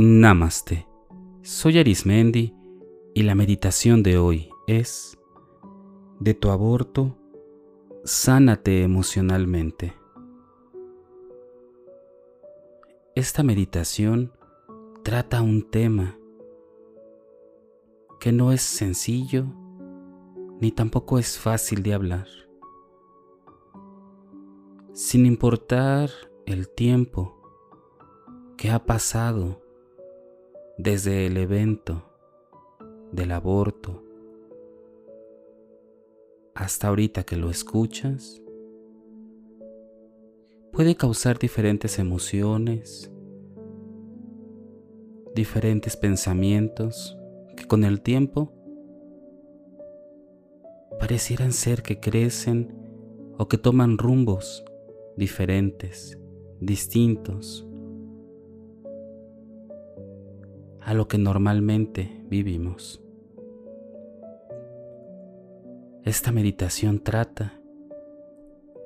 Namaste. Soy Arismendi y la meditación de hoy es de tu aborto, sánate emocionalmente. Esta meditación trata un tema que no es sencillo ni tampoco es fácil de hablar. Sin importar el tiempo que ha pasado desde el evento del aborto. Hasta ahorita que lo escuchas, puede causar diferentes emociones, diferentes pensamientos que con el tiempo parecieran ser que crecen o que toman rumbos diferentes, distintos a lo que normalmente vivimos. Esta meditación trata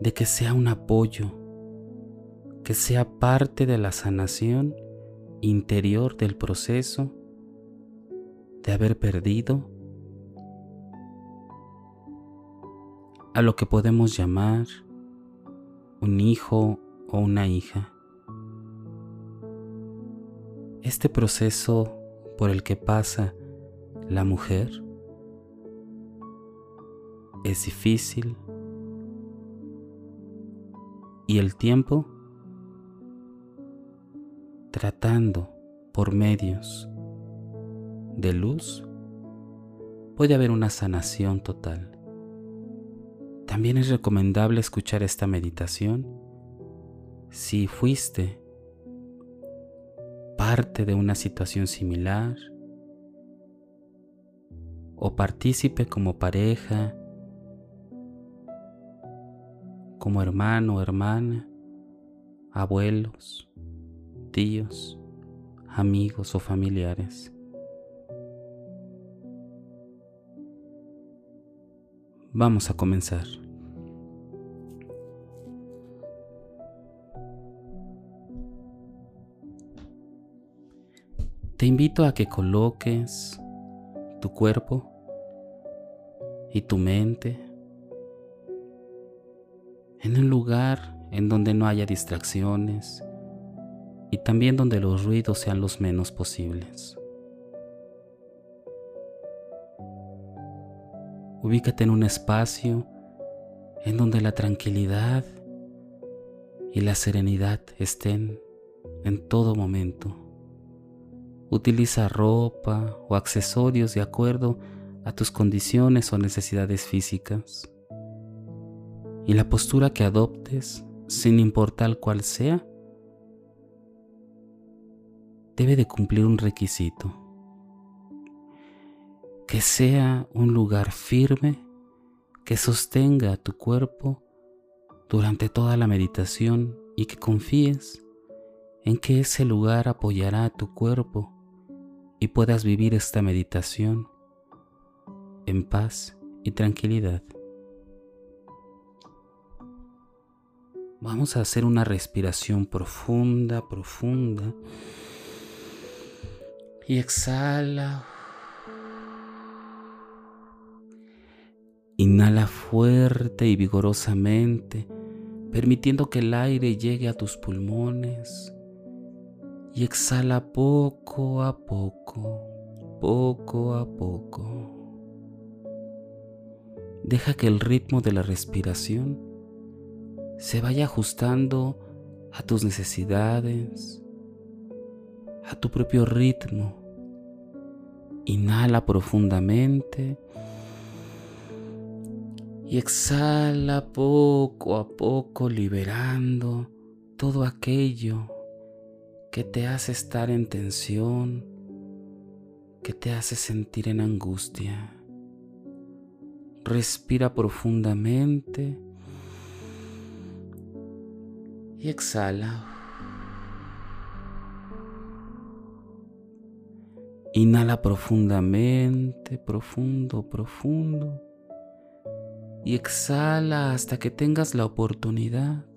de que sea un apoyo, que sea parte de la sanación interior del proceso de haber perdido a lo que podemos llamar un hijo o una hija. Este proceso por el que pasa la mujer es difícil y el tiempo tratando por medios de luz puede haber una sanación total. También es recomendable escuchar esta meditación. Si fuiste parte de una situación similar o partícipe como pareja, como hermano o hermana, abuelos, tíos, amigos o familiares. Vamos a comenzar. Te invito a que coloques tu cuerpo y tu mente en un lugar en donde no haya distracciones y también donde los ruidos sean los menos posibles. Ubícate en un espacio en donde la tranquilidad y la serenidad estén en todo momento. Utiliza ropa o accesorios de acuerdo a tus condiciones o necesidades físicas. Y la postura que adoptes, sin importar cuál sea, debe de cumplir un requisito. Que sea un lugar firme que sostenga tu cuerpo durante toda la meditación y que confíes en que ese lugar apoyará a tu cuerpo y puedas vivir esta meditación en paz y tranquilidad. Vamos a hacer una respiración profunda, profunda. Y exhala. Inhala fuerte y vigorosamente, permitiendo que el aire llegue a tus pulmones y exhala poco a poco, poco a poco. Deja que el ritmo de la respiración se vaya ajustando a tus necesidades, a tu propio ritmo. Inhala profundamente y exhala poco a poco liberando todo aquello que te hace estar en tensión, que te hace sentir en angustia. Respira profundamente y exhala. Inhala profundamente, profundo, profundo. Y exhala hasta que tengas la oportunidad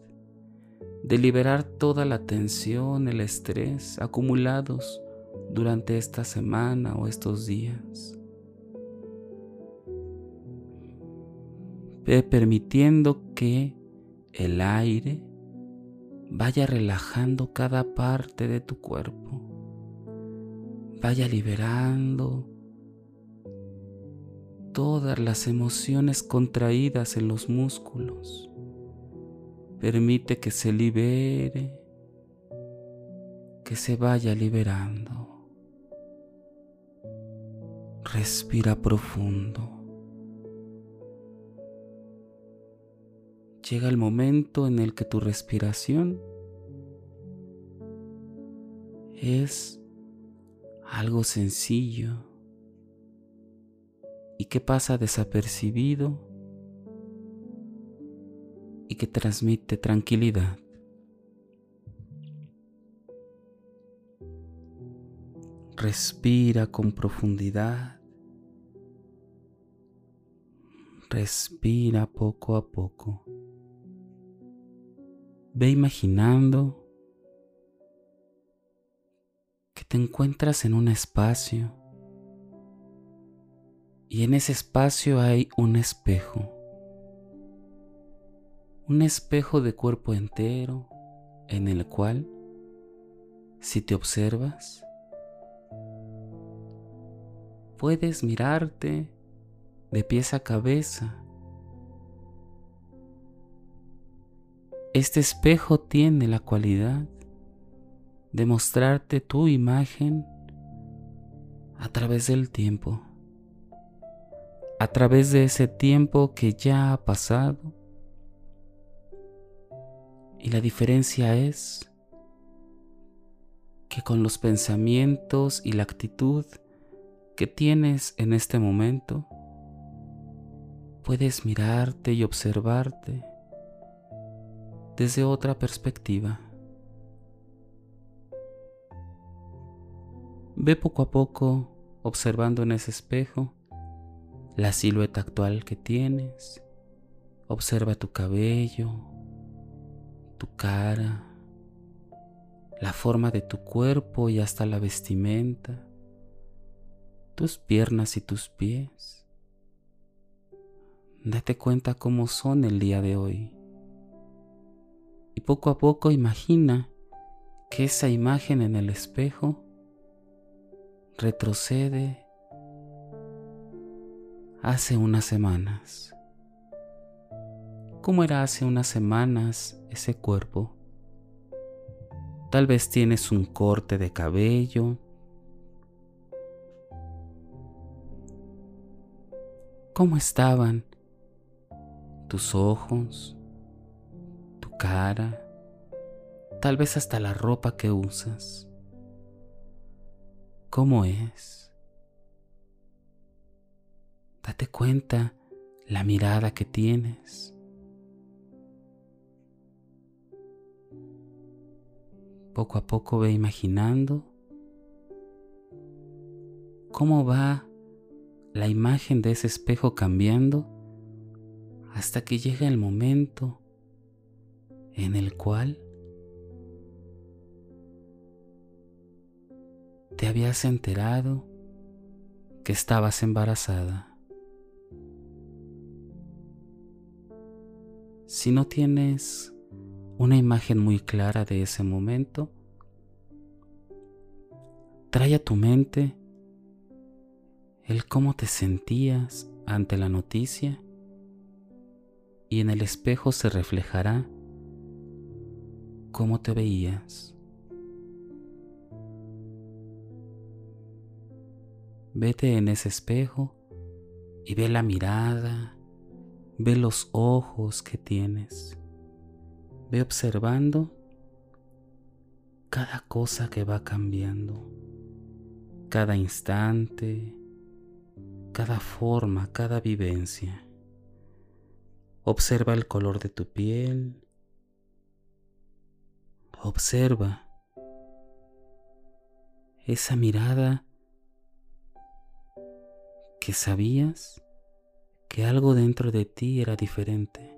de liberar toda la tensión, el estrés acumulados durante esta semana o estos días. Permitiendo que el aire vaya relajando cada parte de tu cuerpo, vaya liberando todas las emociones contraídas en los músculos. Permite que se libere, que se vaya liberando. Respira profundo. Llega el momento en el que tu respiración es algo sencillo y que pasa desapercibido y que transmite tranquilidad. Respira con profundidad. Respira poco a poco. Ve imaginando que te encuentras en un espacio y en ese espacio hay un espejo. Un espejo de cuerpo entero en el cual, si te observas, puedes mirarte de pies a cabeza. Este espejo tiene la cualidad de mostrarte tu imagen a través del tiempo a través de ese tiempo que ya ha pasado. Y la diferencia es que con los pensamientos y la actitud que tienes en este momento, puedes mirarte y observarte desde otra perspectiva. Ve poco a poco observando en ese espejo la silueta actual que tienes. Observa tu cabello, tu cara, la forma de tu cuerpo y hasta la vestimenta, tus piernas y tus pies. Date cuenta cómo son el día de hoy. Y poco a poco imagina que esa imagen en el espejo retrocede hace unas semanas. ¿Cómo era hace unas semanas ese cuerpo? Tal vez tienes un corte de cabello. ¿Cómo estaban tus ojos, tu cara, tal vez hasta la ropa que usas? ¿Cómo es? Date cuenta la mirada que tienes. Poco a poco ve imaginando cómo va la imagen de ese espejo cambiando hasta que llega el momento en el cual te habías enterado que estabas embarazada. Si no tienes una imagen muy clara de ese momento, trae a tu mente el cómo te sentías ante la noticia y en el espejo se reflejará cómo te veías. Vete en ese espejo y ve la mirada, Ve los ojos que tienes. Ve observando cada cosa que va cambiando, cada instante, cada forma, cada vivencia. Observa el color de tu piel. Observa esa mirada que sabías que algo dentro de ti era diferente.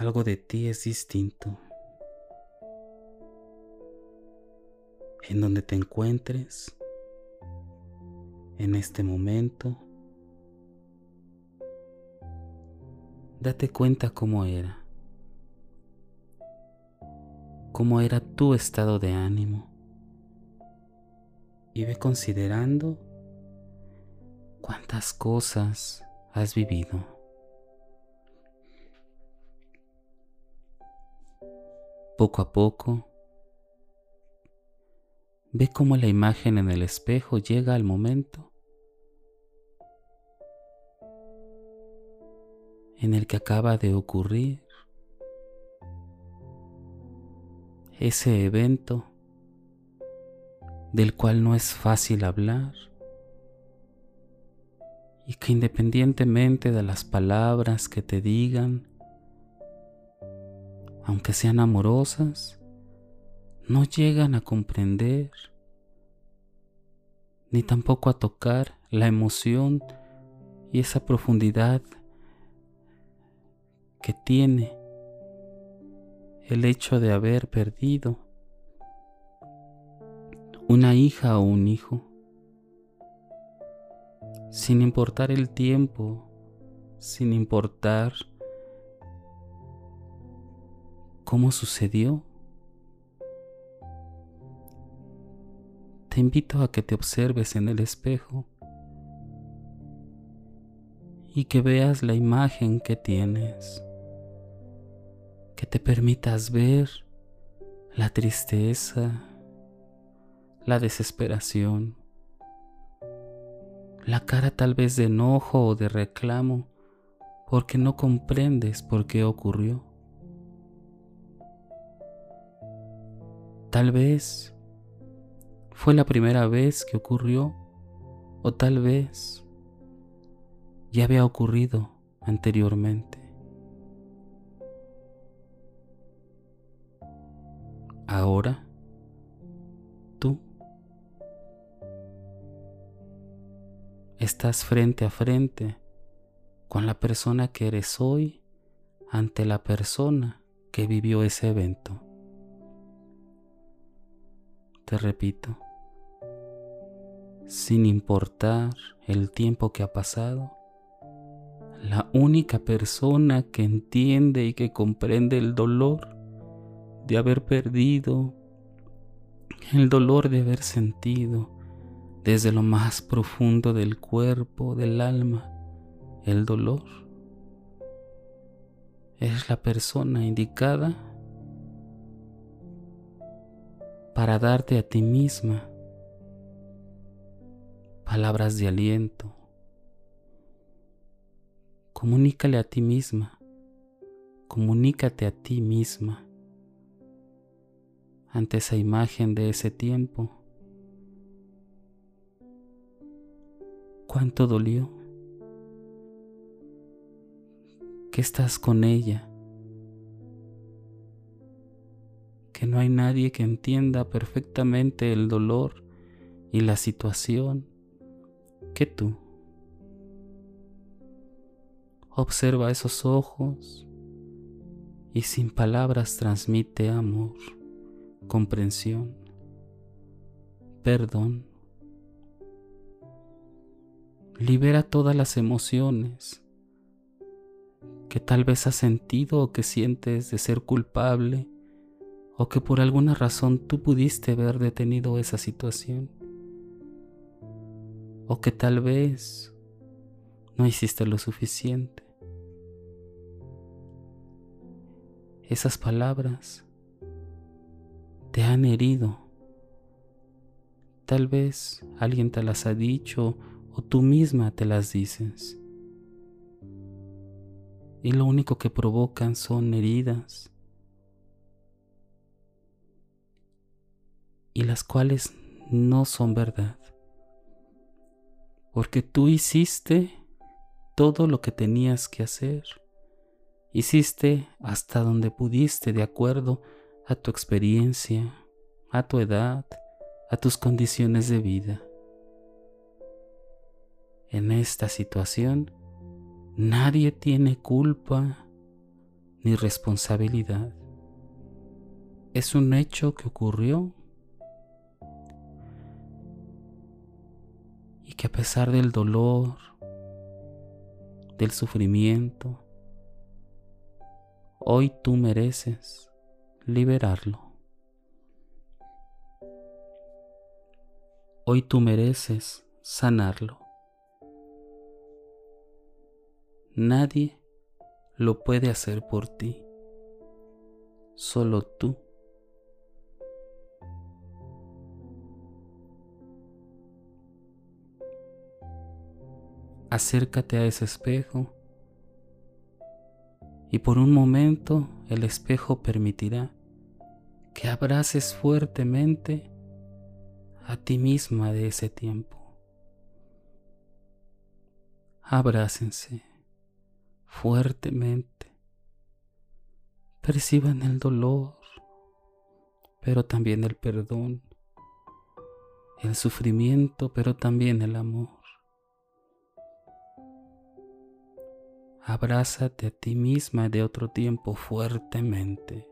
Algo de ti es distinto. en donde te encuentres en este momento. Date cuenta cómo era, cómo era tu estado de ánimo y ve considerando cuántas cosas has vivido. Poco a poco, ve cómo la imagen en el espejo llega al momento en el que acaba de ocurrir ese evento del cual no es fácil hablar y que independientemente de las palabras que te digan, aunque sean amorosas, no llegan a comprender ni tampoco a tocar la emoción y esa profundidad que tiene el hecho de haber perdido una hija o un hijo, sin importar el tiempo, sin importar cómo sucedió. Te invito a que te observes en el espejo y que veas la imagen que tienes, que te permitas ver la tristeza, la desesperación, la cara tal vez de enojo o de reclamo porque no comprendes por qué ocurrió. Tal vez fue la primera vez que ocurrió o tal vez ya había ocurrido anteriormente. Ahora estás frente a frente con la persona que eres hoy ante la persona que vivió ese evento. Te repito, sin importar el tiempo que ha pasado, la única persona que entiende y que comprende el dolor de haber perdido, el dolor de haber sentido, desde lo más profundo del cuerpo, del alma, el dolor. Es la persona indicada para darte a ti misma palabras de aliento. Comunícale a ti misma, comunícate a ti misma ante esa imagen de ese tiempo cuánto dolió, que estás con ella, que no hay nadie que entienda perfectamente el dolor y la situación que tú. Observa esos ojos y sin palabras transmite amor, comprensión, perdón libera todas las emociones que tal vez has sentido o que sientes de ser culpable o que por alguna razón tú pudiste haber detenido esa situación o que tal vez no hiciste lo suficiente. Esas palabras te han herido. Tal vez alguien te las ha dicho o tú misma te las dices. Y lo único que provocan son heridas. Y las cuales no son verdad. Porque tú hiciste todo lo que tenías que hacer. Hiciste hasta donde pudiste de acuerdo a tu experiencia, a tu edad, a tus condiciones de vida en esta situación, nadie tiene culpa ni responsabilidad. Es un hecho que ocurrió que a pesar del dolor, del sufrimiento, hoy tú mereces liberarlo. Hoy tú mereces sanarlo. Nadie lo puede hacer por ti, solo tú. Acércate a ese espejo y por un momento el espejo permitirá que abraces fuertemente a ti misma de ese tiempo. Abrácense fuertemente. Perciban el dolor, pero también el perdón, el sufrimiento, pero también el amor. Abrázate a ti misma de otro tiempo fuertemente.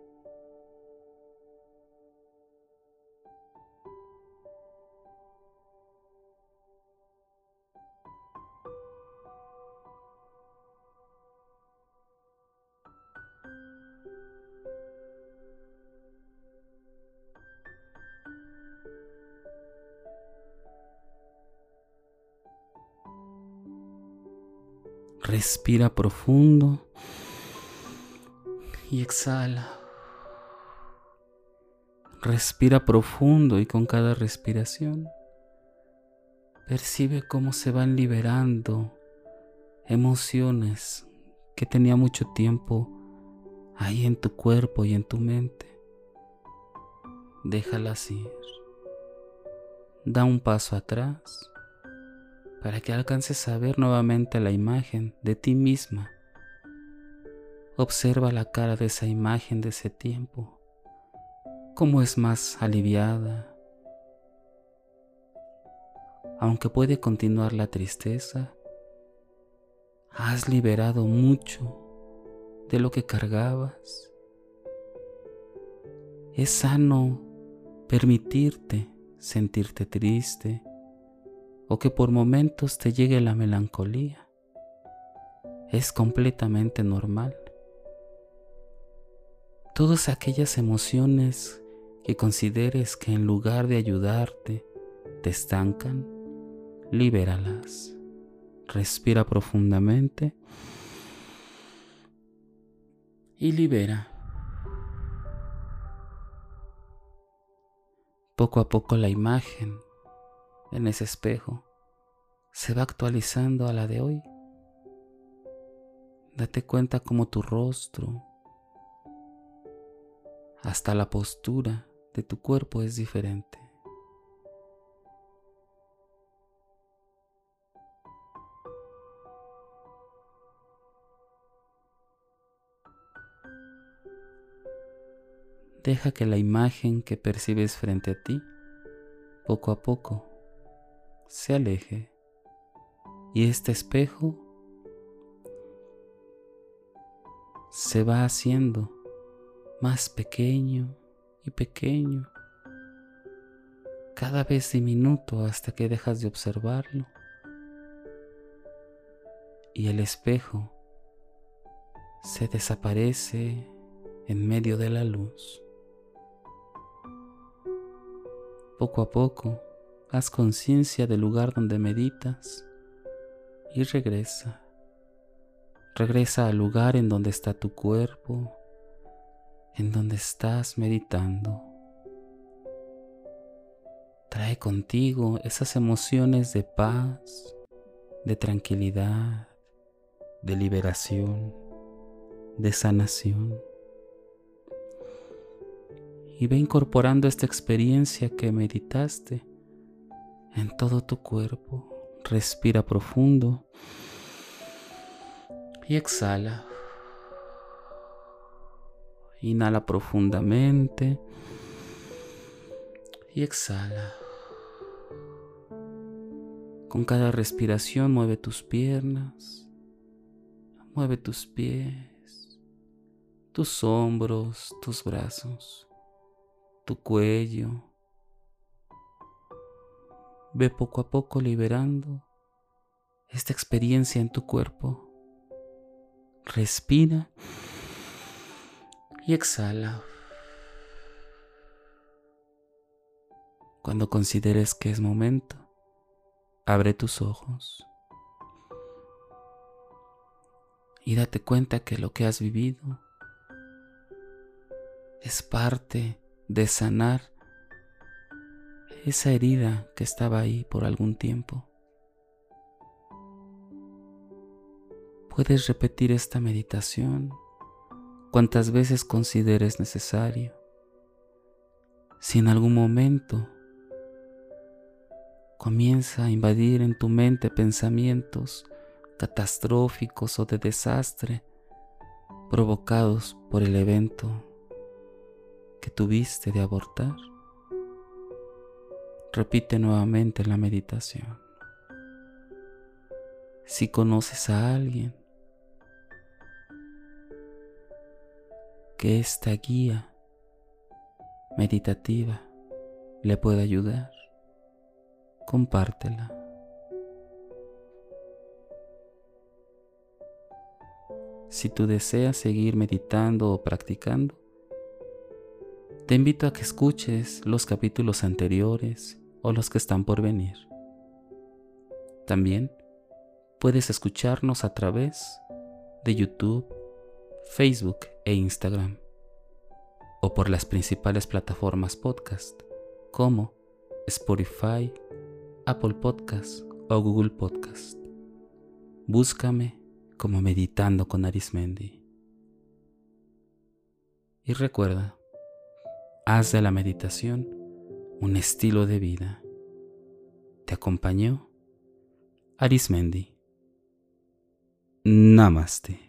Respira profundo y exhala. Respira profundo y con cada respiración percibe cómo se van liberando emociones que tenía mucho tiempo ahí en tu cuerpo y en tu mente. Déjalas ir. Da un paso atrás para que alcances a ver nuevamente la imagen de ti misma. Observa la cara de esa imagen de ese tiempo, cómo es más aliviada. Aunque puede continuar la tristeza, has liberado mucho de lo que cargabas. Es sano permitirte sentirte triste, o que por momentos te llegue la melancolía. Es completamente normal. Todas aquellas emociones que consideres que en lugar de ayudarte te estancan, libéralas. Respira profundamente y libera. Poco a poco la imagen en ese espejo se va actualizando a la de hoy. Date cuenta cómo tu rostro, hasta la postura de tu cuerpo es diferente. Deja que la imagen que percibes frente a ti, poco a poco, se aleje y este espejo se va haciendo más pequeño y pequeño, cada vez diminuto hasta que dejas de observarlo y el espejo se desaparece en medio de la luz. Poco a poco, Haz conciencia del lugar donde meditas y regresa. Regresa al lugar en donde está tu cuerpo, en donde estás meditando. Trae contigo esas emociones de paz, de tranquilidad, de liberación, de sanación. Y ve incorporando esta experiencia que meditaste en todo tu cuerpo. Respira profundo y exhala. Inhala profundamente y exhala. Con cada respiración mueve tus piernas, mueve tus pies, tus hombros, tus brazos, tu cuello, ve poco a poco liberando esta experiencia en tu cuerpo. Respira y exhala. Cuando consideres que es momento, abre tus ojos y date cuenta que lo que has vivido es parte de sanar esa herida que estaba ahí por algún tiempo. Puedes repetir esta meditación cuantas veces consideres necesario. Si en algún momento comienza a invadir en tu mente pensamientos catastróficos o de desastre provocados por el evento que tuviste de abortar, repite nuevamente la meditación. Si conoces a alguien que esta guía meditativa le pueda ayudar, compártela. Si tú deseas seguir meditando o practicando, te invito a que escuches los capítulos anteriores o los que están por venir. También puedes escucharnos a través de YouTube, Facebook e Instagram, o por las principales plataformas podcast como Spotify, Apple Podcast o Google Podcast. Búscame como Meditando con Arismendi. Y recuerda, haz de la meditación un estilo de vida. Te acompañó Arismendi. Namaste.